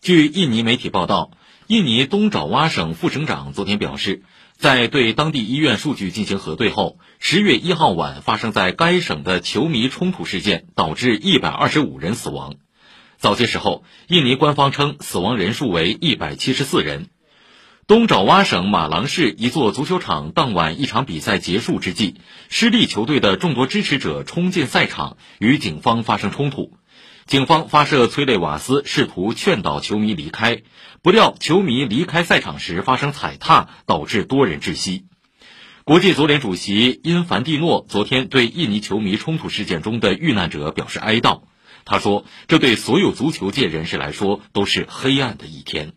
据印尼媒体报道，印尼东爪哇省副省长昨天表示，在对当地医院数据进行核对后，十月一号晚发生在该省的球迷冲突事件导致一百二十五人死亡。早些时候，印尼官方称死亡人数为一百七十四人。东爪哇省马郎市一座足球场当晚一场比赛结束之际，失利球队的众多支持者冲进赛场，与警方发生冲突。警方发射催泪瓦斯，试图劝导球迷离开，不料球迷离开赛场时发生踩踏，导致多人窒息。国际足联主席因凡蒂诺昨天对印尼球迷冲突事件中的遇难者表示哀悼。他说：“这对所有足球界人士来说都是黑暗的一天。”